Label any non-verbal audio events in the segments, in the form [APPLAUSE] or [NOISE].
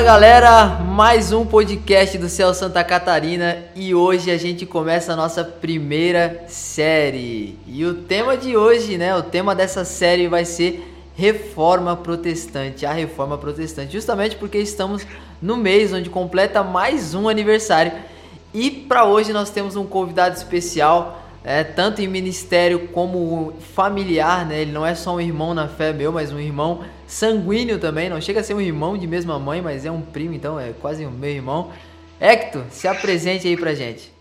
Fala galera, mais um podcast do Céu Santa Catarina e hoje a gente começa a nossa primeira série. E o tema de hoje, né, o tema dessa série vai ser Reforma Protestante, a Reforma Protestante, justamente porque estamos no mês onde completa mais um aniversário. E para hoje nós temos um convidado especial, é, tanto em ministério como familiar, né? Ele não é só um irmão na fé meu, mas um irmão sanguíneo também. Não chega a ser um irmão de mesma mãe, mas é um primo, então é quase um meu irmão. Hector, se apresente aí pra gente.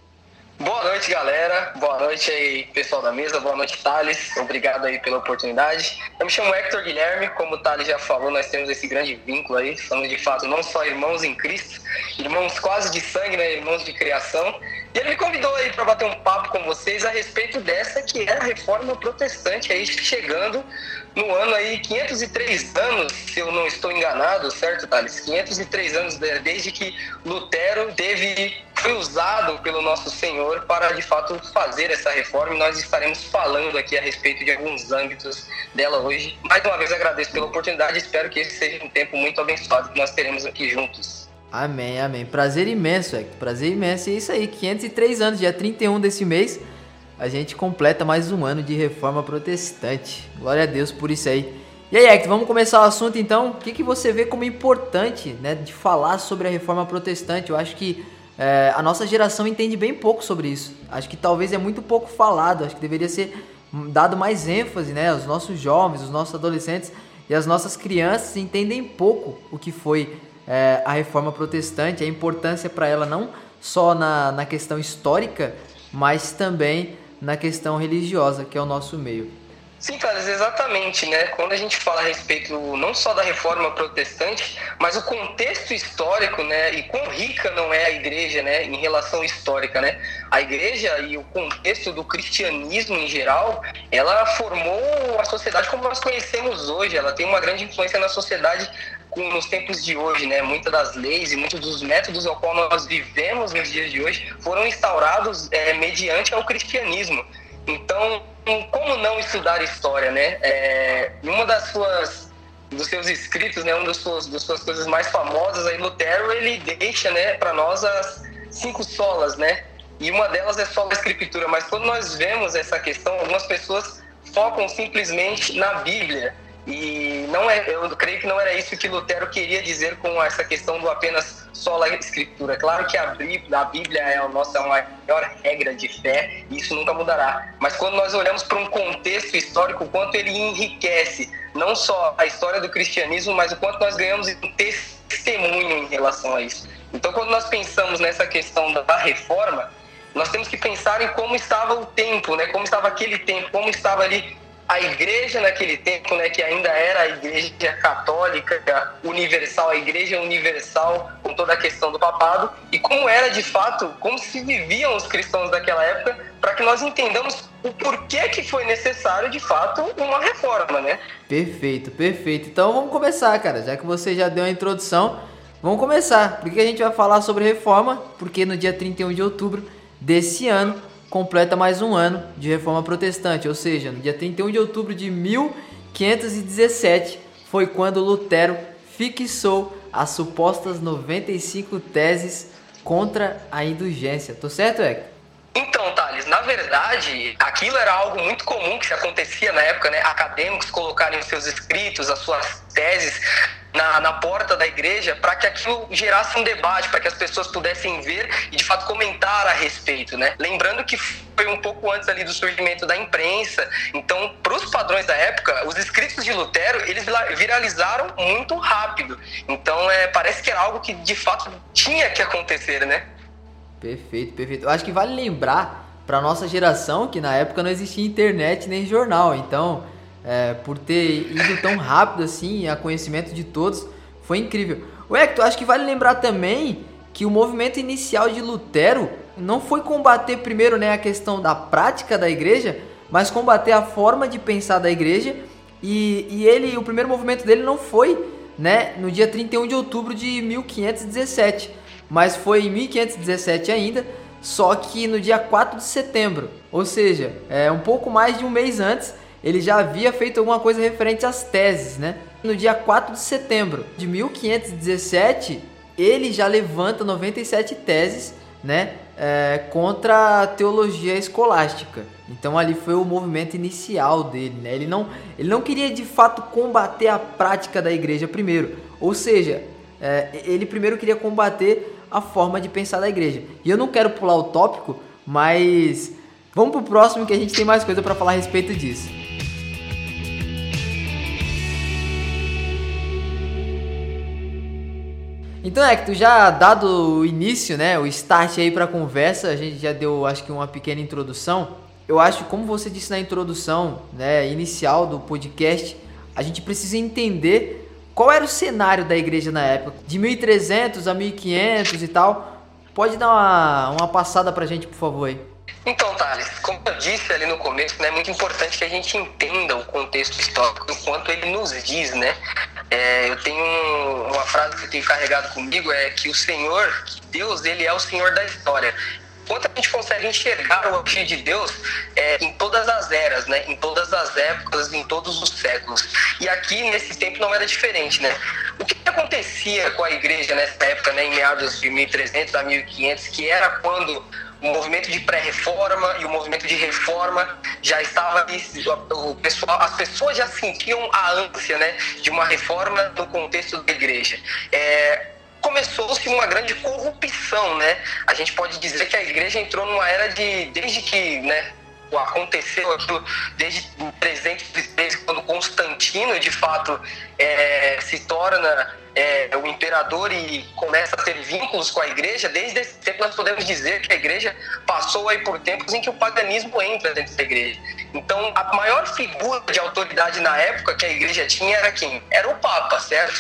Boa noite, galera. Boa noite aí, pessoal da mesa. Boa noite, Thales. Obrigado aí pela oportunidade. Eu me chamo Hector Guilherme. Como o Thales já falou, nós temos esse grande vínculo aí. Somos, de fato, não só irmãos em Cristo, irmãos quase de sangue, né? Irmãos de criação. E ele me convidou aí para bater um papo com vocês a respeito dessa que é a reforma protestante aí chegando no ano aí 503 anos, se eu não estou enganado, certo, Thales? 503 anos desde que Lutero teve foi usado pelo nosso Senhor para de fato fazer essa reforma e nós estaremos falando aqui a respeito de alguns âmbitos dela hoje. Mais uma vez agradeço pela oportunidade, espero que esse seja um tempo muito abençoado que nós teremos aqui juntos. Amém, amém. Prazer imenso, Hector. Prazer imenso. E é isso aí, 503 anos, dia 31 desse mês, a gente completa mais um ano de reforma protestante. Glória a Deus por isso aí. E aí, Hector, vamos começar o assunto então. O que, que você vê como importante né, de falar sobre a reforma protestante? Eu acho que é, a nossa geração entende bem pouco sobre isso. Acho que talvez é muito pouco falado. Acho que deveria ser dado mais ênfase, né? Os nossos jovens, os nossos adolescentes e as nossas crianças entendem pouco o que foi é, a reforma protestante, a importância para ela não só na, na questão histórica, mas também na questão religiosa, que é o nosso meio. Sim, Carlos, exatamente, né? Quando a gente fala a respeito não só da reforma protestante, mas o contexto histórico, né? E quão rica não é a igreja, né? Em relação histórica, né? A igreja e o contexto do cristianismo em geral, ela formou a sociedade como nós conhecemos hoje. Ela tem uma grande influência na sociedade nos tempos de hoje, né? Muitas das leis e muitos dos métodos ao qual nós vivemos nos dias de hoje foram instaurados é, mediante ao cristianismo. Então, como não estudar história, né? É, uma das suas dos seus escritos, né, uma das suas, das suas coisas mais famosas aí, Lutero, ele deixa, né, para nós as cinco solas, né? E uma delas é só a escritura, mas quando nós vemos essa questão, algumas pessoas focam simplesmente na Bíblia. E não é, eu creio que não era isso que Lutero queria dizer com essa questão do apenas só a escritura. Claro que a Bíblia, a Bíblia é a nossa maior regra de fé e isso nunca mudará. Mas quando nós olhamos para um contexto histórico, o quanto ele enriquece não só a história do cristianismo, mas o quanto nós ganhamos em testemunho em relação a isso. Então, quando nós pensamos nessa questão da reforma, nós temos que pensar em como estava o tempo, né? Como estava aquele tempo, como estava ali a igreja naquele tempo, né, que ainda era a igreja católica universal, a igreja universal com toda a questão do papado, e como era de fato, como se viviam os cristãos daquela época, para que nós entendamos o porquê que foi necessário de fato uma reforma, né? Perfeito, perfeito. Então vamos começar, cara, já que você já deu a introdução, vamos começar. Por que a gente vai falar sobre reforma? Porque no dia 31 de outubro desse ano completa mais um ano de reforma protestante, ou seja, no dia 31 de outubro de 1517 foi quando Lutero fixou as supostas 95 teses contra a indulgência. Tô certo, Hector? Então, Thales, na verdade, aquilo era algo muito comum que acontecia na época, né? Acadêmicos colocarem os seus escritos, as suas teses na, na porta da igreja para que aquilo gerasse um debate, para que as pessoas pudessem ver e de fato comentar a respeito, né? Lembrando que foi um pouco antes ali do surgimento da imprensa, então para os padrões da época, os escritos de Lutero eles viralizaram muito rápido, então é, parece que era algo que de fato tinha que acontecer, né? Perfeito, perfeito. Eu acho que vale lembrar para nossa geração que na época não existia internet nem jornal, então é, por ter ido tão rápido assim a conhecimento de todos, foi incrível. O Hector, acho que vale lembrar também que o movimento inicial de Lutero não foi combater primeiro né, a questão da prática da igreja, mas combater a forma de pensar da igreja. E, e ele, o primeiro movimento dele não foi né, no dia 31 de outubro de 1517, mas foi em 1517 ainda, só que no dia 4 de setembro, ou seja, é um pouco mais de um mês antes, ele já havia feito alguma coisa referente às teses, né? No dia 4 de setembro de 1517, ele já levanta 97 teses, né, é, contra a teologia escolástica. Então ali foi o movimento inicial dele, né? Ele não, ele não queria de fato combater a prática da igreja primeiro, ou seja, é, ele primeiro queria combater a forma de pensar da igreja. E eu não quero pular o tópico, mas vamos pro próximo que a gente tem mais coisa para falar a respeito disso. Então é que tu já dado o início, né, o start aí para a conversa, a gente já deu, acho que uma pequena introdução. Eu acho, como você disse na introdução, né, inicial do podcast, a gente precisa entender qual era o cenário da igreja na época, de 1300 a 1500 e tal. Pode dar uma, uma passada pra gente, por favor aí. Então, Thales, como eu disse ali no começo, né, é muito importante que a gente entenda o contexto histórico, enquanto ele nos diz, né? É, eu tenho uma frase que eu tenho carregado comigo, é que o Senhor, Deus, ele é o Senhor da história quanto a gente consegue enxergar o agir de Deus é, em todas as eras, né? em todas as épocas, em todos os séculos. E aqui, nesse tempo, não era diferente. Né? O que acontecia com a igreja nessa época, né, em meados de 1300 a 1500, que era quando o movimento de pré-reforma e o movimento de reforma já estava o pessoal, as pessoas já sentiam a ânsia, né, de uma reforma no contexto da igreja. É, começou-se uma grande corrupção, né? A gente pode dizer que a igreja entrou numa era de desde que, né, aconteceu aquilo desde 303, quando Constantino de fato é, se torna é, o imperador e começa a ter vínculos com a igreja, desde esse tempo nós podemos dizer que a igreja passou aí por tempos em que o paganismo entra dentro da igreja. Então, a maior figura de autoridade na época que a igreja tinha era quem? Era o Papa, certo?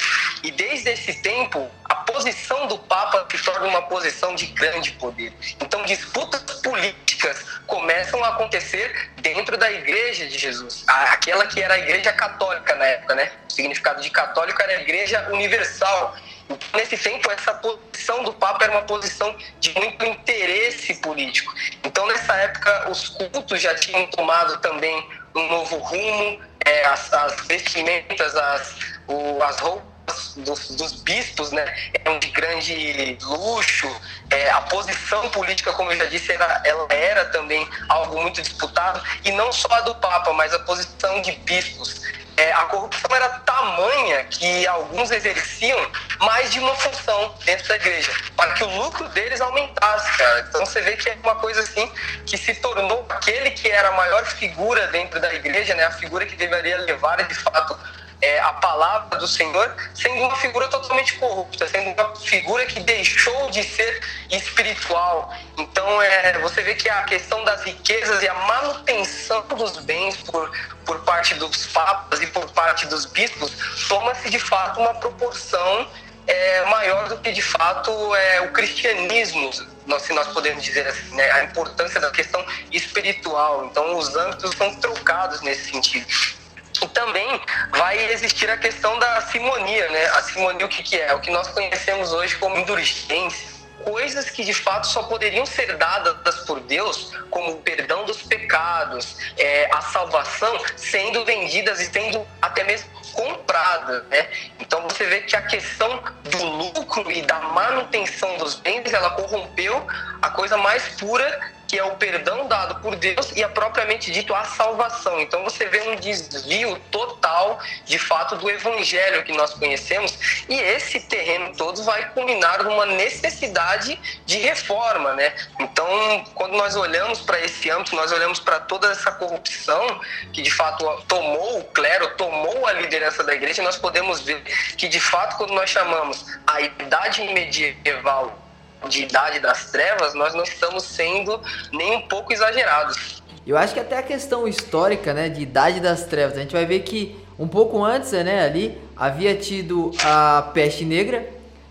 E desde esse tempo, a posição do Papa se torna uma posição de grande poder. Então, disputas políticas começam a acontecer dentro da igreja de Jesus, aquela que era a igreja católica na época, né? O significado de católico era a igreja universal. Nesse tempo, essa posição do Papa era uma posição de muito interesse político. Então, nessa época, os cultos já tinham tomado também um novo rumo, é, as, as, vestimentas, as, o, as roupas dos, dos, bispos né, eram de grande luxo, é, a posição política, como eu já disse, era, ela era também algo muito disputado, e não só a do Papa, mas a posição de bispos é, a corrupção era tamanha que alguns exerciam mais de uma função dentro da igreja, para que o lucro deles aumentasse, cara. Então você vê que é uma coisa assim que se tornou aquele que era a maior figura dentro da igreja, né? A figura que deveria levar de fato é, a palavra do Senhor, sendo uma figura totalmente corrupta, sendo uma figura que deixou de ser espiritual. Então, é, você vê que a questão das riquezas e a manutenção dos bens por, por parte dos papas e por parte dos bispos toma-se de fato uma proporção é, maior do que de fato é, o cristianismo, se nós podemos dizer assim, né? a importância da questão espiritual. Então, os âmbitos são trocados nesse sentido. E também vai existir a questão da simonia, né? A simonia o que, que é? O que nós conhecemos hoje como indulgência. Coisas que de fato só poderiam ser dadas por Deus, como o perdão dos pecados, é, a salvação, sendo vendidas e sendo até mesmo compradas, né? Então você vê que a questão do lucro e da manutenção dos bens, ela corrompeu a coisa mais pura que é o perdão dado por Deus e a propriamente dito a salvação. Então você vê um desvio total, de fato, do evangelho que nós conhecemos, e esse terreno todo vai culminar numa necessidade de reforma, né? Então, quando nós olhamos para esse âmbito, nós olhamos para toda essa corrupção que de fato tomou o clero, tomou a liderança da igreja, nós podemos ver que de fato quando nós chamamos a idade medieval de idade das trevas, nós não estamos sendo nem um pouco exagerados. Eu acho que até a questão histórica, né, de idade das trevas, a gente vai ver que um pouco antes, né, ali havia tido a peste negra,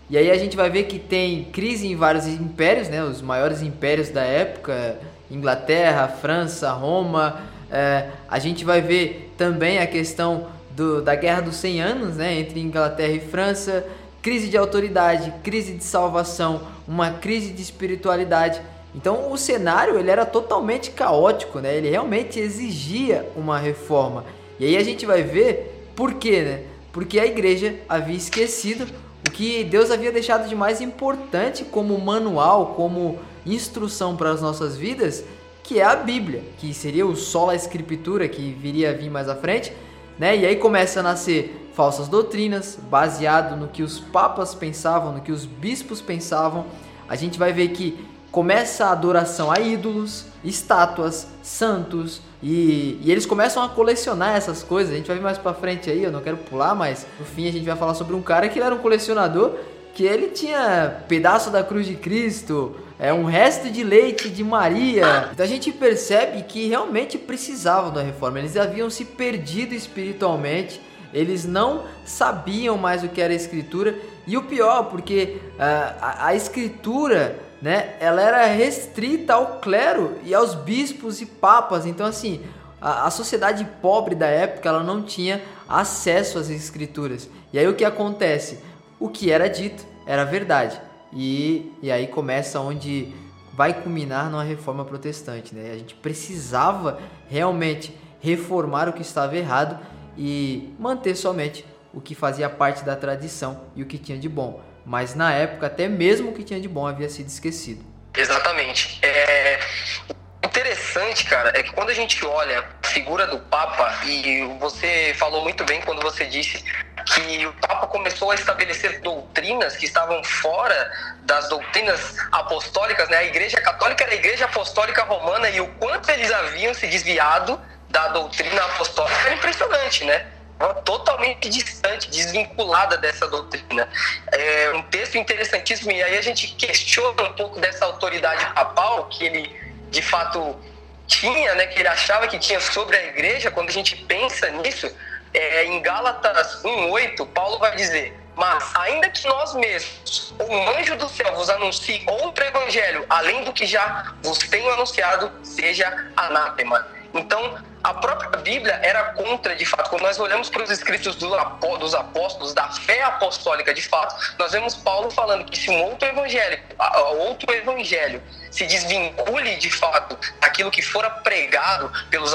e aí a gente vai ver que tem crise em vários impérios, né, os maiores impérios da época, Inglaterra, França, Roma. É, a gente vai ver também a questão do, da Guerra dos 100 Anos, né, entre Inglaterra e França crise de autoridade, crise de salvação, uma crise de espiritualidade. Então o cenário ele era totalmente caótico, né? Ele realmente exigia uma reforma. E aí a gente vai ver por quê, né? porque a igreja havia esquecido o que Deus havia deixado de mais importante como manual, como instrução para as nossas vidas, que é a Bíblia, que seria o sola escritura que viria a vir mais à frente, né? E aí começa a nascer falsas doutrinas, baseado no que os papas pensavam, no que os bispos pensavam. A gente vai ver que começa a adoração a ídolos, estátuas, santos, e, e, eles começam a colecionar essas coisas. A gente vai ver mais pra frente aí, eu não quero pular, mas no fim a gente vai falar sobre um cara que era um colecionador que ele tinha pedaço da cruz de Cristo, é um resto de leite de Maria. Então a gente percebe que realmente precisavam da reforma. Eles haviam se perdido espiritualmente. Eles não sabiam mais o que era escritura e o pior, porque uh, a, a escritura né, ela era restrita ao clero e aos bispos e papas. Então, assim, a, a, sociedade pobre da época ela não tinha acesso às escrituras. E aí o que acontece? O que era dito era verdade. E, e aí começa onde vai culminar numa reforma protestante. Né? A gente precisava realmente reformar o que estava errado e manter somente o que fazia parte da tradição e o que tinha de bom mas na época até mesmo o que tinha de bom havia sido esquecido. Exatamente. É interessante, cara, é que quando a gente olha a figura do Papa, e você falou muito bem quando você disse que o Papa começou a estabelecer doutrinas que estavam fora das doutrinas apostólicas, né? A Igreja Católica era a Igreja Apostólica Romana e o quanto eles haviam se desviado da doutrina apostólica era impressionante, né? totalmente distante, desvinculada dessa doutrina. É um texto interessantíssimo, e aí a gente questiona um pouco dessa autoridade papal que ele, de fato, tinha, né, que ele achava que tinha sobre a igreja, quando a gente pensa nisso, é, em Gálatas 1,8, Paulo vai dizer: Mas, ainda que nós mesmos, um anjo do céu, vos anuncie outro evangelho, além do que já vos tenho anunciado, seja anátema. Então, a própria Bíblia era contra, de fato. Quando nós olhamos para os escritos dos apóstolos, da fé apostólica, de fato, nós vemos Paulo falando que se um outro evangelho, outro evangelho se desvincule de fato daquilo que fora pregado pelos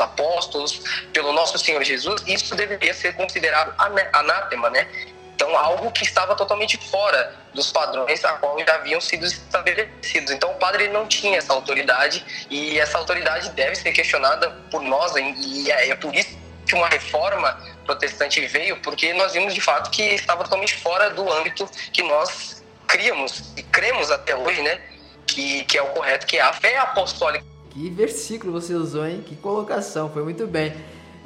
apóstolos, pelo nosso Senhor Jesus, isso deveria ser considerado anátema, né? Então, algo que estava totalmente fora dos padrões a qual já haviam sido estabelecidos. Então, o padre não tinha essa autoridade e essa autoridade deve ser questionada por nós e é, é por isso que uma reforma protestante veio, porque nós vimos de fato que estava totalmente fora do âmbito que nós criamos e cremos até hoje, né? Que, que é o correto, que é a fé apostólica. Que versículo você usou, hein? Que colocação, foi muito bem.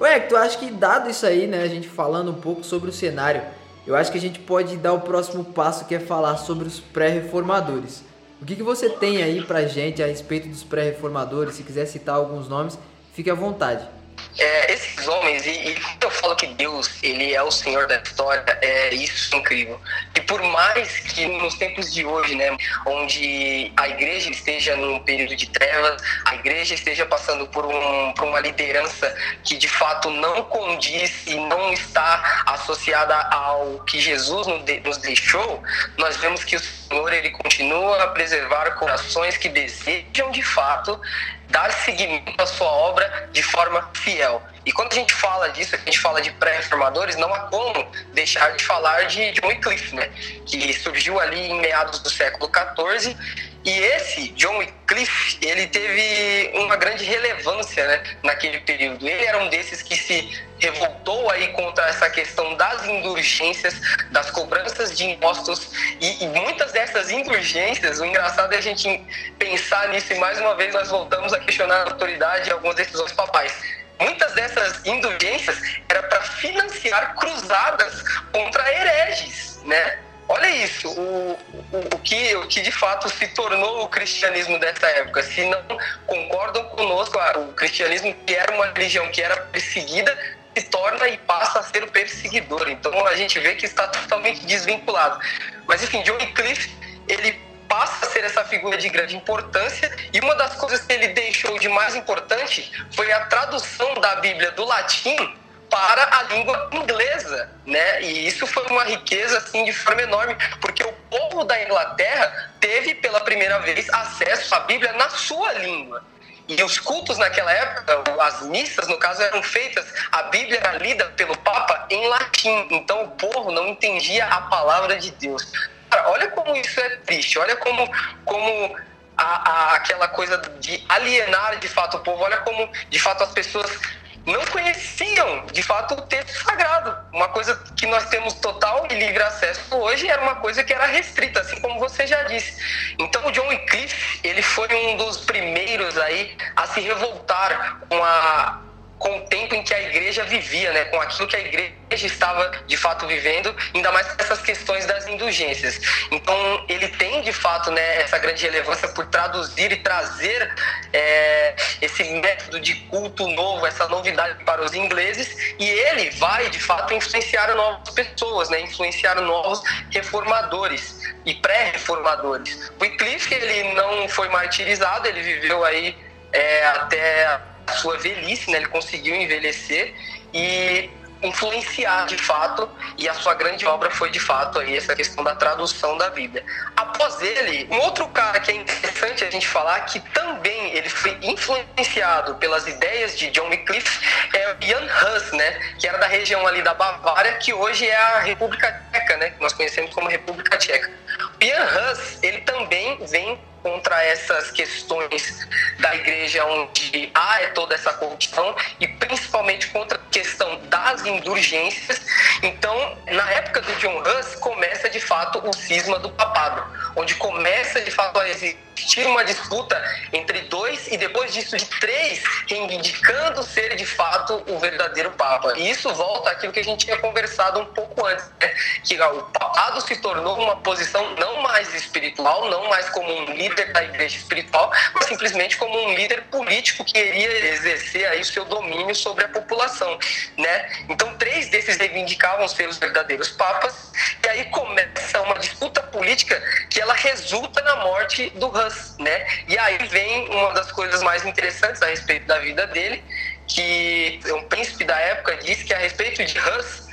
Ué, tu acha que dado isso aí, né, a gente falando um pouco sobre o cenário, eu acho que a gente pode dar o próximo passo que é falar sobre os pré-reformadores. O que, que você tem aí pra gente a respeito dos pré-reformadores? Se quiser citar alguns nomes, fique à vontade. É, esses homens, e, e quando eu falo que Deus ele é o Senhor da história, é isso incrível. E por mais que nos tempos de hoje, né, onde a igreja esteja num período de trevas, a igreja esteja passando por, um, por uma liderança que de fato não condiz e não está associada ao que Jesus nos deixou, nós vemos que o Senhor ele continua a preservar corações que desejam de fato dar seguimento à sua obra de forma fiel. E quando a gente fala disso, a gente fala de pré-reformadores, não há como deixar de falar de John Wycliffe, né? que surgiu ali em meados do século XIV e esse, John Wycliffe, ele teve uma grande relevância né, naquele período. Ele era um desses que se revoltou aí contra essa questão das indulgências, das cobranças de impostos e, e, muitas dessas indulgências, o engraçado é a gente pensar nisso e mais uma vez nós voltamos a questionar a autoridade e algumas decisões papais. Muitas dessas indulgências era para financiar cruzadas contra hereges, né? Olha isso, o, o, o, que, o que de fato se tornou o cristianismo dessa época. Se não concordam conosco, o cristianismo que era uma religião que era perseguida, se torna e passa a ser o perseguidor. Então a gente vê que está totalmente desvinculado. Mas enfim, John Wycliffe, ele passa a ser essa figura de grande importância e uma das coisas que ele deixou de mais importante foi a tradução da Bíblia do latim para a língua inglesa, né? E isso foi uma riqueza assim de forma enorme, porque o povo da Inglaterra teve pela primeira vez acesso à Bíblia na sua língua. E os cultos naquela época, as missas, no caso, eram feitas, a Bíblia era lida pelo Papa em latim. Então o povo não entendia a palavra de Deus. Cara, olha como isso é triste, olha como, como a, a, aquela coisa de alienar de fato o povo, olha como de fato as pessoas não conheciam de fato o texto sagrado. Uma coisa que nós temos total e livre acesso hoje era uma coisa que era restrita, assim como você já disse. Então o John Wycliffe, ele foi um dos primeiros aí a se revoltar com a com o tempo em que a igreja vivia, né, com aquilo que a igreja estava de fato vivendo, ainda mais essas questões das indulgências. Então, ele tem de fato né, essa grande relevância por traduzir e trazer é, esse método de culto novo, essa novidade para os ingleses, e ele vai de fato influenciar novas pessoas, né, influenciar novos reformadores e pré-reformadores. Wycliffe ele não foi martirizado, ele viveu aí é, até sua velhice, né? Ele conseguiu envelhecer e influenciar de fato e a sua grande obra foi de fato aí essa questão da tradução da Bíblia. Após ele, um outro cara que é interessante a gente falar que também ele foi influenciado pelas ideias de John Wycliffe é Jan Hus, né, que era da região ali da Bavária, que hoje é a República Tcheca, né, que nós conhecemos como República Tcheca. Jan Hus, ele também vem contra essas questões da igreja onde há toda essa corrupção e principalmente contra a questão das indulgências. Então, na época do John Hus, começa de fato o cisma do papado, onde começa de fato a existir uma disputa entre dois e depois disso de três reivindicando ser de fato o verdadeiro papa. E isso volta àquilo que a gente tinha conversado um pouco antes, né? que o papado se tornou uma posição não mais espiritual, não mais como um líder da igreja espiritual, mas simplesmente como um líder político que queria exercer aí o seu domínio sobre a população, né? Então três desses reivindicavam ser os verdadeiros papas e aí começa uma disputa política que ela resulta na morte do Hus né? E aí vem uma das coisas mais interessantes a respeito da vida dele, que um príncipe da época disse que a respeito de Hans,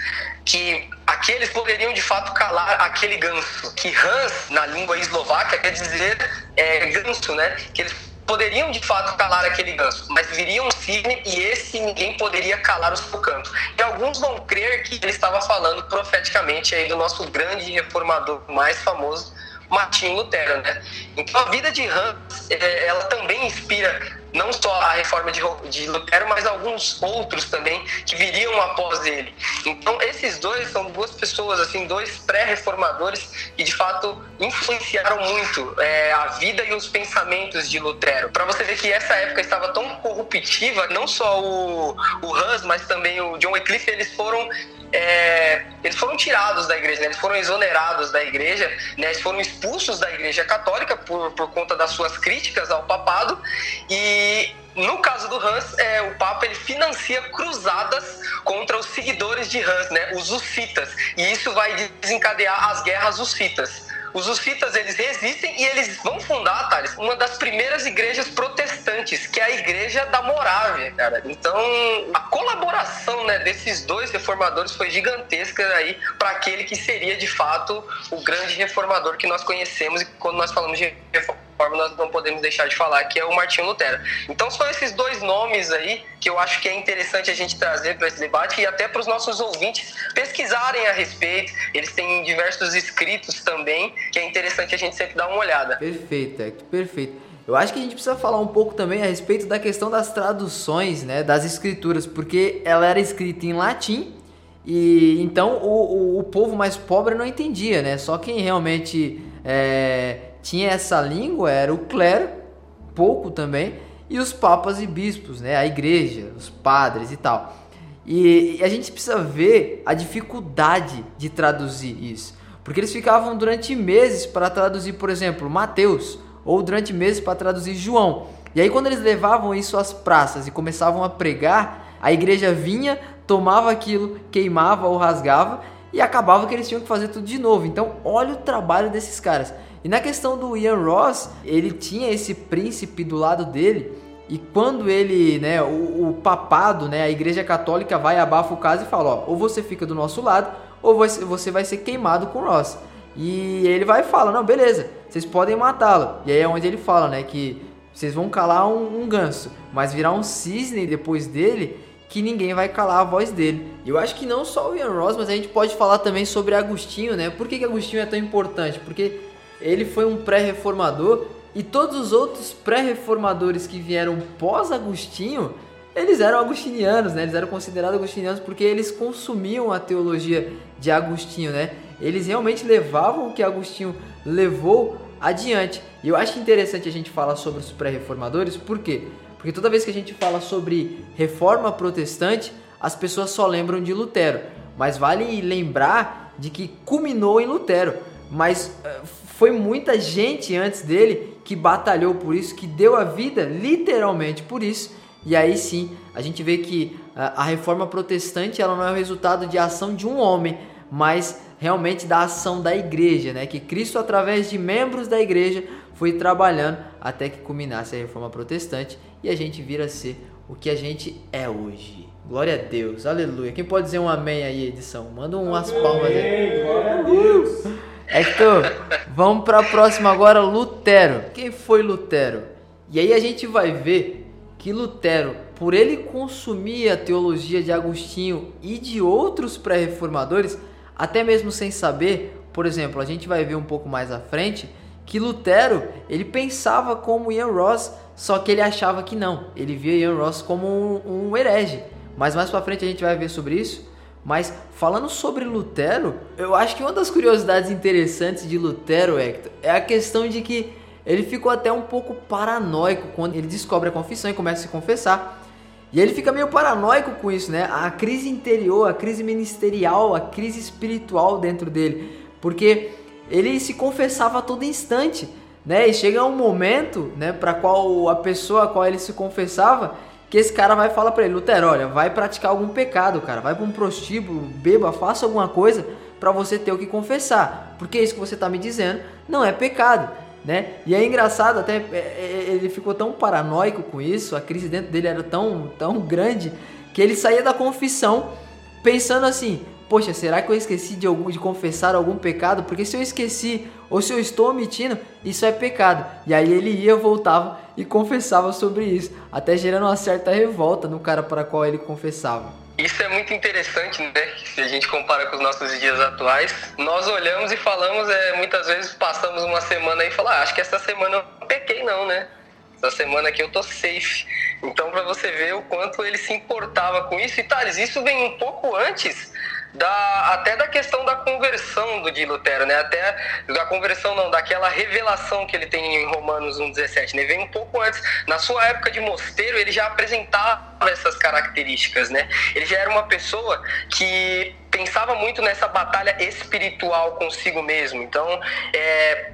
que aqueles poderiam de fato calar aquele ganso. Que Hans, na língua eslovaca, quer dizer é, ganso, né? Que eles poderiam de fato calar aquele ganso, mas viria um cisne e esse ninguém poderia calar o seu canto. E alguns vão crer que ele estava falando profeticamente aí do nosso grande reformador mais famoso, Martinho Lutero, né? Então a vida de Hans, é, ela também inspira não só a reforma de, de Lutero, mas alguns outros também que viriam após ele. Então esses dois são duas pessoas, assim, dois pré-reformadores que de fato influenciaram muito é, a vida e os pensamentos de Lutero. Para você ver que essa época estava tão corruptiva, não só o, o Hans, mas também o John Wycliffe, eles foram é, eles foram tirados da igreja, né? eles foram exonerados da igreja, né? eles foram expulsos da igreja católica por, por conta das suas críticas ao papado e no caso do Hans, é, o Papa ele financia cruzadas contra os seguidores de Hans, né, os hussitas, e isso vai desencadear as guerras hussitas. Os hussitas, eles resistem e eles vão fundar, Thales, uma das primeiras igrejas protestantes, que é a Igreja da Morávia, cara. Então, colaboração né, desses dois reformadores foi gigantesca aí para aquele que seria, de fato, o grande reformador que nós conhecemos e quando nós falamos de reforma forma nós não podemos deixar de falar que é o Martinho Lutero. Então são esses dois nomes aí que eu acho que é interessante a gente trazer para esse debate e até para os nossos ouvintes pesquisarem a respeito. Eles têm diversos escritos também que é interessante a gente sempre dar uma olhada. Perfeito, perfeito. Eu acho que a gente precisa falar um pouco também a respeito da questão das traduções, né, das escrituras, porque ela era escrita em latim e então o, o, o povo mais pobre não entendia, né? Só quem realmente é, tinha essa língua era o clero, pouco também, e os papas e bispos, né? A igreja, os padres e tal. E, e a gente precisa ver a dificuldade de traduzir isso, porque eles ficavam durante meses para traduzir, por exemplo, Mateus, ou durante meses para traduzir João. E aí quando eles levavam isso às praças e começavam a pregar, a igreja vinha, tomava aquilo, queimava ou rasgava e acabava que eles tinham que fazer tudo de novo. Então, olha o trabalho desses caras. E na questão do Ian Ross, ele tinha esse príncipe do lado dele. E quando ele, né, o, o papado, né, a igreja católica vai abafa o caso e fala, ó, ou você fica do nosso lado, ou você vai ser queimado com Ross. E ele vai e fala, não, beleza, vocês podem matá-lo. E aí é onde ele fala, né, que vocês vão calar um, um ganso, mas virar um cisne depois dele que ninguém vai calar a voz dele. Eu acho que não só o Ian Ross, mas a gente pode falar também sobre Agostinho, né? Por que, que Agostinho é tão importante? Porque ele foi um pré-reformador e todos os outros pré-reformadores que vieram pós-Agostinho, eles eram agostinianos, né? Eles eram considerados agostinianos porque eles consumiam a teologia de Agostinho, né? Eles realmente levavam o que Agostinho levou adiante. E eu acho interessante a gente falar sobre os pré-reformadores, por quê? Porque toda vez que a gente fala sobre reforma protestante, as pessoas só lembram de Lutero. Mas vale lembrar de que culminou em Lutero. Mas uh, foi muita gente antes dele que batalhou por isso, que deu a vida literalmente por isso. E aí sim, a gente vê que uh, a reforma protestante ela não é o resultado de ação de um homem, mas realmente da ação da igreja, né? Que Cristo, através de membros da igreja, foi trabalhando até que culminasse a reforma protestante e a gente vira a ser o que a gente é hoje. Glória a Deus, aleluia. Quem pode dizer um amém aí, edição? Manda umas amém, palmas aí. Glória a Deus. Hector, vamos para a próxima agora, Lutero. Quem foi Lutero? E aí a gente vai ver que Lutero, por ele consumir a teologia de Agostinho e de outros pré-reformadores, até mesmo sem saber, por exemplo, a gente vai ver um pouco mais à frente que Lutero, ele pensava como Ian Ross, só que ele achava que não. Ele via Ian Ross como um, um herege. Mas mais para frente a gente vai ver sobre isso. Mas falando sobre Lutero, eu acho que uma das curiosidades interessantes de Lutero, Hector, é a questão de que ele ficou até um pouco paranoico quando ele descobre a confissão e começa a se confessar. E ele fica meio paranoico com isso, né? A crise interior, a crise ministerial, a crise espiritual dentro dele. Porque ele se confessava a todo instante, né? E chega um momento, né, para qual a pessoa a qual ele se confessava, que esse cara vai falar para ele, Lutero, olha, vai praticar algum pecado, cara, vai para um prostíbulo, beba, faça alguma coisa para você ter o que confessar, porque isso que você tá me dizendo não é pecado né? E é engraçado, até é, é, ele ficou tão paranoico com isso, a crise dentro dele era tão, tão grande, que ele saía da confissão pensando assim: Poxa, será que eu esqueci de, algum, de confessar algum pecado? Porque se eu esqueci ou se eu estou omitindo, isso é pecado. E aí ele ia, voltava e confessava sobre isso, até gerando uma certa revolta no cara para qual ele confessava. Isso é muito interessante, né? Se a gente compara com os nossos dias atuais, nós olhamos e falamos, é, muitas vezes passamos uma semana e falamos, ah, acho que essa semana eu não pequei não, né? Essa semana aqui eu tô safe. Então, para você ver o quanto ele se importava com isso. E Thales, isso vem um pouco antes da, até da questão da conversão do de Lutero, né? Até da conversão não, daquela revelação que ele tem em Romanos 1:17, né? Vem um pouco antes. Na sua época de mosteiro, ele já apresentava essas características, né? Ele já era uma pessoa que pensava muito nessa batalha espiritual consigo mesmo. Então, é,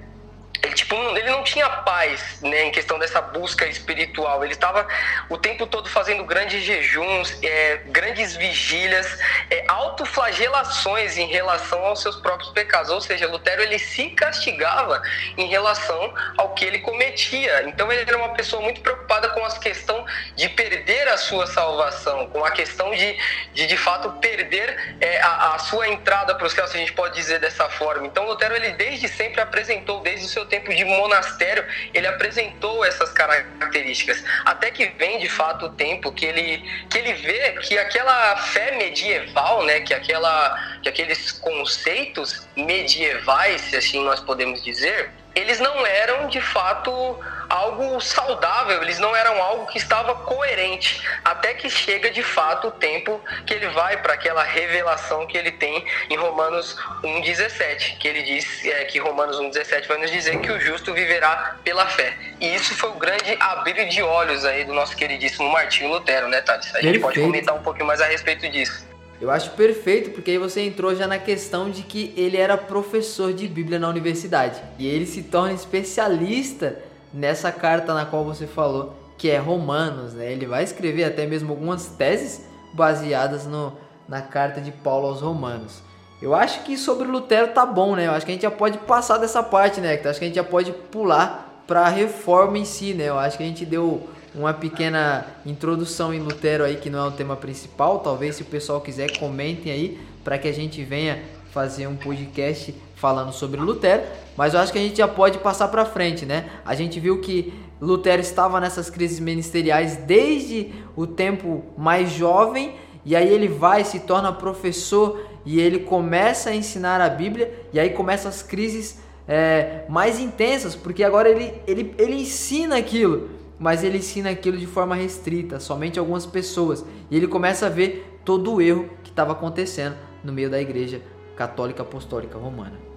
ele, tipo, ele não tinha paz, né, em questão dessa busca espiritual. Ele estava o tempo todo fazendo grandes jejuns, é, grandes vigílias, é, autoflagelações em relação aos seus próprios pecados. Ou seja, Lutero ele se castigava em relação ao que ele cometia. Então ele era uma pessoa muito preocupada com a questão de perder a sua salvação, com a questão de, de, de fato, perder é, a, a sua entrada para os céus, se a gente pode dizer dessa forma. Então Lutero ele desde sempre apresentou, desde o seu tempo de monastério, ele apresentou essas características. Até que vem de fato o tempo que ele, que ele vê que aquela fé medieval, né, que, aquela, que aqueles conceitos medievais, se assim nós podemos dizer, eles não eram de fato algo saudável, eles não eram algo que estava coerente, até que chega de fato o tempo que ele vai para aquela revelação que ele tem em Romanos 1,17, que ele diz é, que Romanos 1,17 vai nos dizer que o justo viverá pela fé. E isso foi o grande abrir de olhos aí do nosso queridíssimo Martinho Lutero, né, Thales? A gente Perfeito. pode comentar um pouquinho mais a respeito disso. Eu acho perfeito porque aí você entrou já na questão de que ele era professor de Bíblia na universidade e ele se torna especialista nessa carta na qual você falou, que é Romanos, né? Ele vai escrever até mesmo algumas teses baseadas no, na carta de Paulo aos Romanos. Eu acho que sobre Lutero tá bom, né? Eu acho que a gente já pode passar dessa parte, né? Eu acho que a gente já pode pular para a reforma em si, né? Eu acho que a gente deu uma pequena introdução em Lutero aí que não é o tema principal. Talvez se o pessoal quiser comentem aí para que a gente venha fazer um podcast falando sobre Lutero, mas eu acho que a gente já pode passar para frente, né? A gente viu que Lutero estava nessas crises ministeriais desde o tempo mais jovem, e aí ele vai, se torna professor e ele começa a ensinar a Bíblia, e aí começam as crises é, mais intensas, porque agora ele, ele, ele ensina aquilo, mas ele ensina aquilo de forma restrita, somente algumas pessoas, e ele começa a ver todo o erro que estava acontecendo no meio da igreja católica apostólica romana.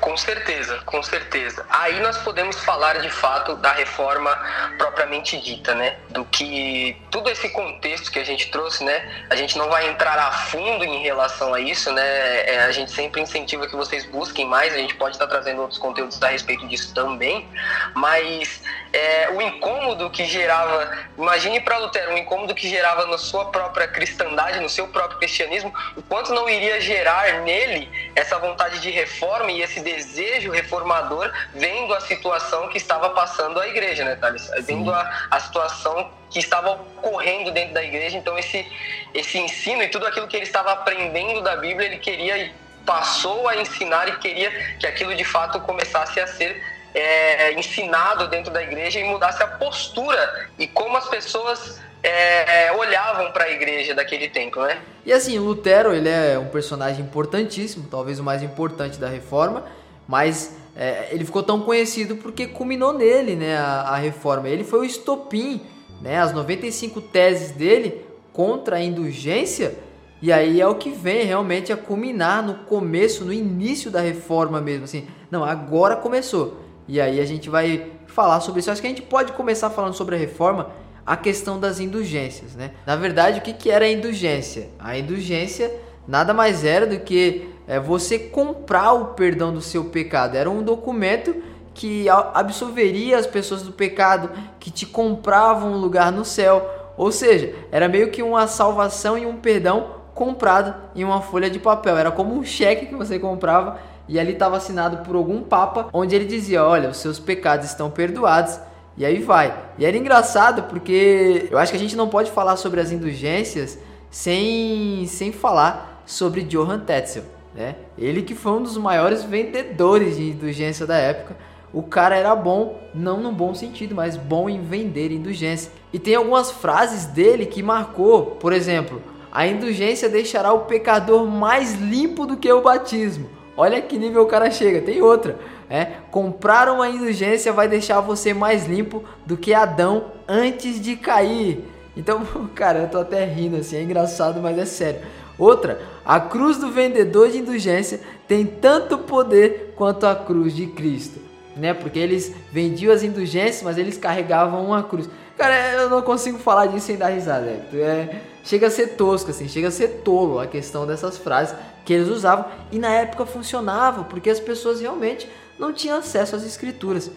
Com certeza, com certeza. Aí nós podemos falar de fato da reforma propriamente dita, né? Do que tudo esse contexto que a gente trouxe, né? A gente não vai entrar a fundo em relação a isso, né? É, a gente sempre incentiva que vocês busquem mais, a gente pode estar trazendo outros conteúdos a respeito disso também, mas é, o incômodo que gerava, imagine para Lutero, o incômodo que gerava na sua própria cristandade, no seu próprio cristianismo, o quanto não iria gerar nele essa vontade de reforma e esse desejo reformador vendo a situação que estava passando a igreja, né, Thales? Vendo a, a situação que estava ocorrendo dentro da igreja, então esse, esse ensino e tudo aquilo que ele estava aprendendo da Bíblia, ele queria e passou a ensinar e queria que aquilo de fato começasse a ser é, ensinado dentro da igreja e mudasse a postura e como as pessoas é, olhavam para a igreja daquele tempo, né? E assim, Lutero ele é um personagem importantíssimo, talvez o mais importante da Reforma, mas é, ele ficou tão conhecido porque culminou nele, né, a, a, Reforma. Ele foi o estopim, né, as 95 teses dele contra a indulgência. E aí é o que vem realmente a culminar no começo, no início da reforma mesmo, assim. Não, agora começou. E aí a gente vai falar sobre isso. Acho que a gente pode começar falando sobre a reforma, a questão das indulgências, né? Na verdade, o que, que era a indulgência? A indulgência nada mais era do que é, você comprar o perdão do seu pecado. Era um documento que absolveria as pessoas do pecado, que te comprava um lugar no céu. Ou seja, era meio que uma salvação e um perdão comprado em uma folha de papel. Era como um cheque que você comprava e ali estava assinado por algum papa, onde ele dizia: Olha, os seus pecados estão perdoados. E aí vai. E era engraçado porque eu acho que a gente não pode falar sobre as indulgências sem, sem falar sobre Johann Tetzel. Né? Ele que foi um dos maiores vendedores de indulgência da época. O cara era bom, não no bom sentido, mas bom em vender indulgência. E tem algumas frases dele que marcou, por exemplo, a indulgência deixará o pecador mais limpo do que o batismo. Olha que nível o cara chega. Tem outra. É, comprar uma indulgência vai deixar você mais limpo do que Adão antes de cair. Então, [LAUGHS] cara, eu tô até rindo assim, é engraçado, mas é sério. Outra, a cruz do vendedor de indulgência tem tanto poder quanto a cruz de Cristo, né? Porque eles vendiam as indulgências, mas eles carregavam uma cruz. Cara, eu não consigo falar disso sem dar risada. É, chega a ser tosco, assim, chega a ser tolo a questão dessas frases que eles usavam e na época funcionava porque as pessoas realmente não tinham acesso às escrituras.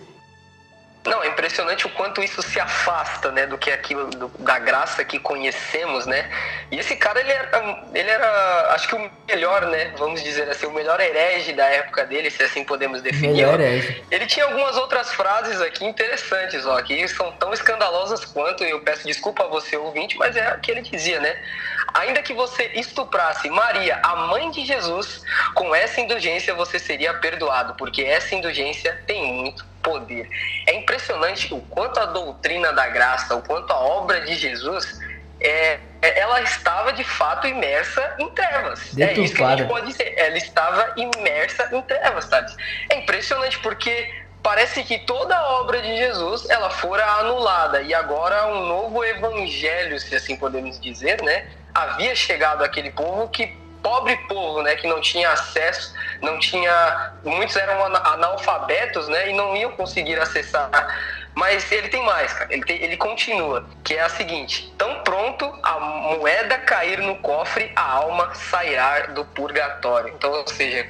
Não, é impressionante o quanto isso se afasta, né, do que aquilo do, da graça que conhecemos, né? E esse cara ele era, ele era, acho que o melhor, né, vamos dizer assim, o melhor herege da época dele, se assim podemos definir. Melhor herege. Ele tinha algumas outras frases aqui interessantes, ó, que são tão escandalosas quanto, eu peço desculpa a você ouvinte, mas é o que ele dizia, né? Ainda que você estuprasse Maria, a mãe de Jesus, com essa indulgência você seria perdoado, porque essa indulgência tem muito poder. É impressionante o quanto a doutrina da graça, o quanto a obra de Jesus é, é ela estava de fato imersa em trevas. é isso que a gente pode dizer. Ela estava imersa em trevas, sabe? É impressionante porque parece que toda a obra de Jesus ela fora anulada e agora um novo evangelho, se assim podemos dizer, né? Havia chegado àquele povo que pobre povo, né, que não tinha acesso, não tinha, muitos eram analfabetos, né, e não iam conseguir acessar. Mas ele tem mais, cara. Ele, tem, ele continua, que é a seguinte: tão pronto a moeda cair no cofre, a alma sairá do purgatório. Então, ou seja,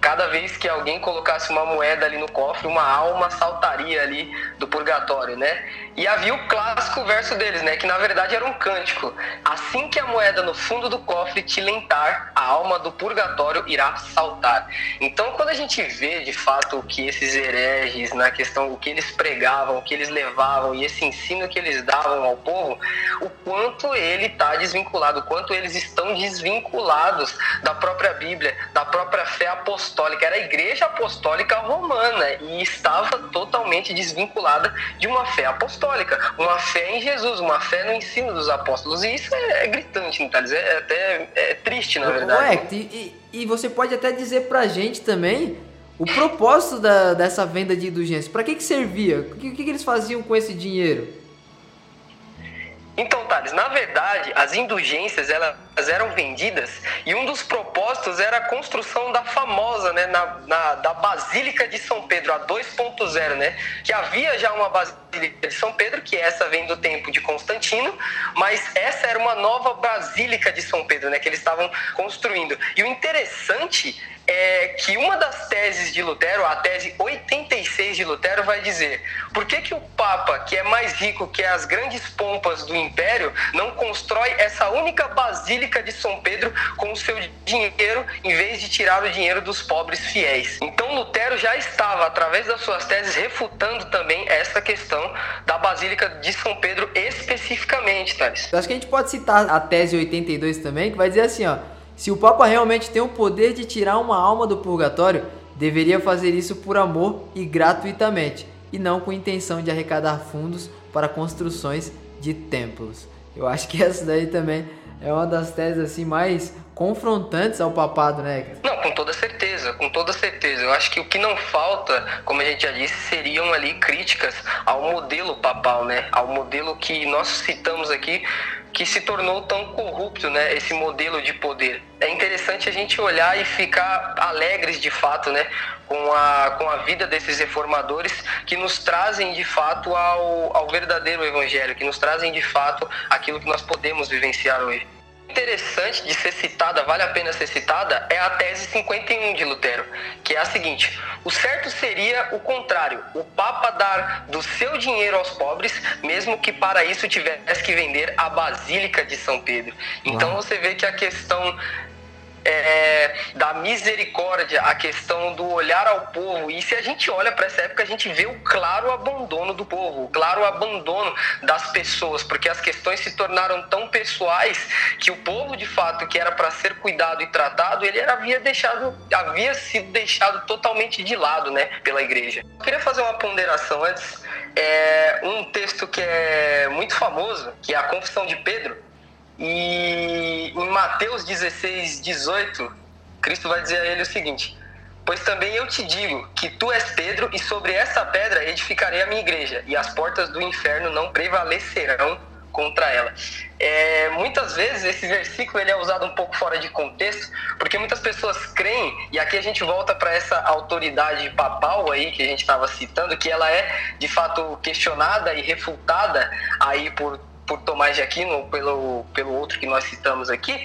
cada vez que alguém colocasse uma moeda ali no cofre, uma alma saltaria ali do purgatório, né? E havia o clássico verso deles, né? Que na verdade era um cântico. Assim que a moeda no fundo do cofre te lentar, a alma do purgatório irá saltar. Então, quando a gente vê de fato o que esses hereges, na questão, o que eles pregavam, o que eles levavam e esse ensino que eles davam ao povo, o quanto ele está desvinculado, o quanto eles estão desvinculados da própria Bíblia, da própria fé apostólica apostólica, era a igreja apostólica romana e estava totalmente desvinculada de uma fé apostólica, uma fé em Jesus, uma fé no ensino dos apóstolos. E isso é, é gritante, né, Thales? É até é triste, na verdade. Ué, e, e você pode até dizer pra gente também o propósito da, dessa venda de indulgências. Para que, que servia? O que, que, que eles faziam com esse dinheiro? Então, Thales, na verdade, as indulgências elas eram vendidas e um dos propósitos era a construção da famosa, né, na, na da Basílica de São Pedro, a 2.0, né, que havia já uma Basílica de São Pedro, que essa vem do tempo de Constantino, mas essa era uma nova Basílica de São Pedro, né, que eles estavam construindo. E o interessante é que uma das teses de Lutero, a tese 86 de Lutero, vai dizer por que, que o Papa, que é mais rico que as grandes pompas do Império, não constrói essa única basílica de São Pedro com o seu dinheiro, em vez de tirar o dinheiro dos pobres fiéis. Então Lutero já estava, através das suas teses, refutando também essa questão da Basílica de São Pedro especificamente, Thales. Eu acho que a gente pode citar a tese 82 também, que vai dizer assim, ó se o Papa realmente tem o poder de tirar uma alma do purgatório, deveria fazer isso por amor e gratuitamente, e não com intenção de arrecadar fundos para construções de templos. Eu acho que essa daí também é uma das teses assim mais confrontantes ao papado, né? Não, com toda certeza, com toda certeza. Eu acho que o que não falta, como a gente já disse, seriam ali críticas ao modelo papal, né? Ao modelo que nós citamos aqui, que se tornou tão corrupto, né? Esse modelo de poder. É interessante a gente olhar e ficar alegres de fato, né? Com a, com a vida desses reformadores que nos trazem de fato ao, ao verdadeiro evangelho, que nos trazem de fato aquilo que nós podemos vivenciar hoje interessante de ser citada, vale a pena ser citada, é a tese 51 de Lutero, que é a seguinte: o certo seria o contrário, o Papa dar do seu dinheiro aos pobres, mesmo que para isso tivesse que vender a Basílica de São Pedro. Então você vê que a questão é, da misericórdia, a questão do olhar ao povo. E se a gente olha para essa época, a gente vê o claro abandono do povo, o claro abandono das pessoas, porque as questões se tornaram tão pessoais que o povo, de fato, que era para ser cuidado e tratado, ele havia deixado, havia sido deixado totalmente de lado, né, pela igreja. Eu queria fazer uma ponderação antes. É um texto que é muito famoso, que é a Confissão de Pedro e em Mateus 16, 18, Cristo vai dizer a ele o seguinte: Pois também eu te digo que tu és Pedro, e sobre essa pedra edificarei a minha igreja, e as portas do inferno não prevalecerão contra ela. É, muitas vezes esse versículo ele é usado um pouco fora de contexto, porque muitas pessoas creem, e aqui a gente volta para essa autoridade papal aí que a gente estava citando, que ela é de fato questionada e refutada aí por por Tomás de Aquino, pelo, pelo outro que nós citamos aqui,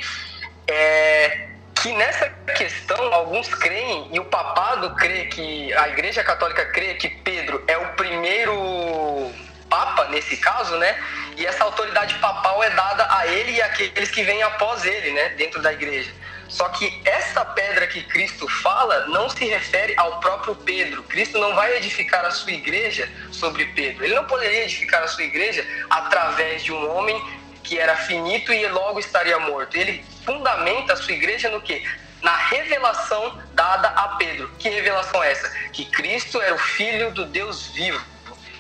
é que nessa questão alguns creem, e o papado crê que, a Igreja Católica crê que Pedro é o primeiro Papa, nesse caso, né? E essa autoridade papal é dada a ele e àqueles que vêm após ele, né? Dentro da igreja. Só que essa pedra que Cristo fala não se refere ao próprio Pedro. Cristo não vai edificar a sua igreja sobre Pedro. Ele não poderia edificar a sua igreja através de um homem que era finito e logo estaria morto. Ele fundamenta a sua igreja no que? Na revelação dada a Pedro. Que revelação é essa? Que Cristo era o Filho do Deus vivo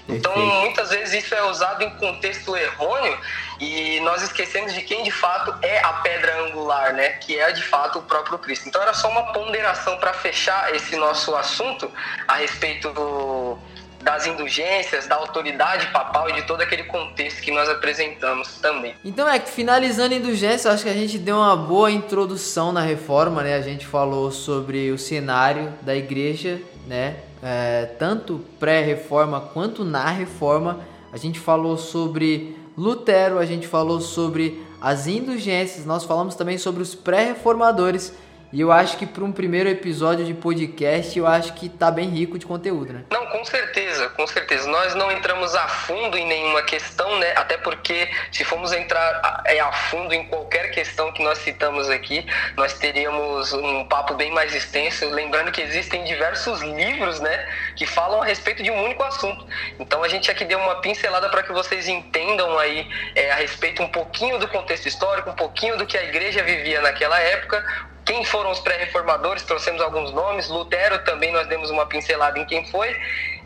então, muitas vezes isso é usado em contexto errôneo e nós esquecemos de quem de fato é a pedra angular, né? Que é de fato o próprio Cristo. Então, era só uma ponderação para fechar esse nosso assunto a respeito do, das indulgências, da autoridade papal e de todo aquele contexto que nós apresentamos também. Então é que finalizando a indulgência, acho que a gente deu uma boa introdução na reforma, né? A gente falou sobre o cenário da igreja, né? É, tanto pré-reforma quanto na reforma. A gente falou sobre Lutero, a gente falou sobre as indulgências, nós falamos também sobre os pré-reformadores. E eu acho que para um primeiro episódio de podcast, eu acho que tá bem rico de conteúdo, né? Não, com certeza, com certeza. Nós não entramos a fundo em nenhuma questão, né? Até porque se formos entrar a, é, a fundo em qualquer questão que nós citamos aqui, nós teríamos um papo bem mais extenso. Lembrando que existem diversos livros, né? Que falam a respeito de um único assunto. Então a gente aqui deu uma pincelada para que vocês entendam aí é, a respeito um pouquinho do contexto histórico, um pouquinho do que a igreja vivia naquela época, quem foram os pré-reformadores, trouxemos alguns nomes, Lutero também nós demos uma pincelada em quem foi,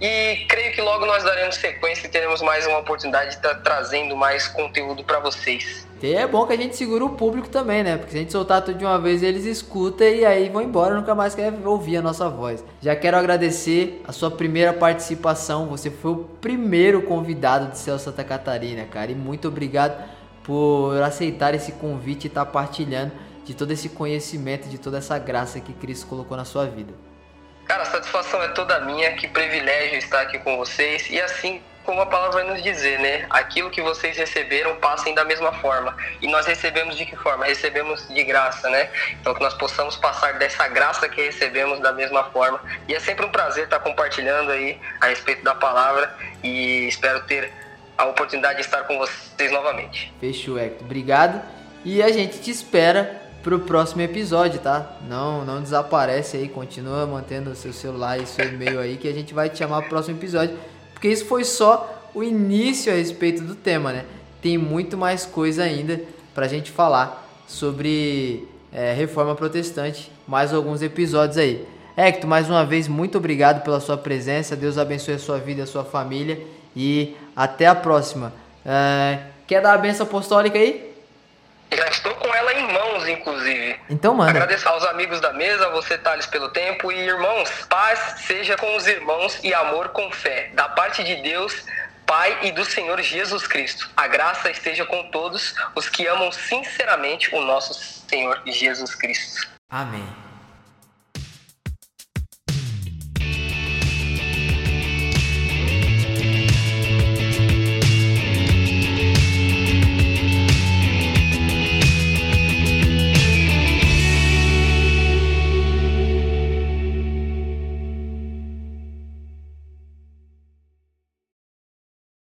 e creio que logo nós daremos sequência e teremos mais uma oportunidade de estar trazendo mais conteúdo para vocês. E é bom que a gente segura o público também, né? Porque se a gente soltar tudo de uma vez, eles escutam e aí vão embora, nunca mais querem ouvir a nossa voz. Já quero agradecer a sua primeira participação, você foi o primeiro convidado de Céu Santa Catarina, cara, e muito obrigado por aceitar esse convite e estar tá partilhando de todo esse conhecimento, de toda essa graça que Cristo colocou na sua vida. Cara, a satisfação é toda minha, que privilégio estar aqui com vocês e assim como a palavra vai nos dizer, né? Aquilo que vocês receberam, passem da mesma forma. E nós recebemos de que forma? Recebemos de graça, né? Então que nós possamos passar dessa graça que recebemos da mesma forma. E é sempre um prazer estar compartilhando aí a respeito da palavra e espero ter a oportunidade de estar com vocês novamente. Fechou, Hector. Obrigado. E a gente te espera pro próximo episódio, tá? Não, não desaparece aí, continua mantendo seu celular e seu e-mail aí que a gente vai te chamar pro próximo episódio, porque isso foi só o início a respeito do tema, né? Tem muito mais coisa ainda pra gente falar sobre é, reforma protestante, mais alguns episódios aí. Hector, mais uma vez, muito obrigado pela sua presença. Deus abençoe a sua vida, a sua família e até a próxima. É, quer dar a benção apostólica aí? Já estou com ela em mãos, inclusive. Então, mano. Agradeço aos amigos da mesa, você, Thales, pelo tempo. E, irmãos, paz seja com os irmãos e amor com fé. Da parte de Deus, Pai e do Senhor Jesus Cristo. A graça esteja com todos os que amam sinceramente o nosso Senhor Jesus Cristo. Amém.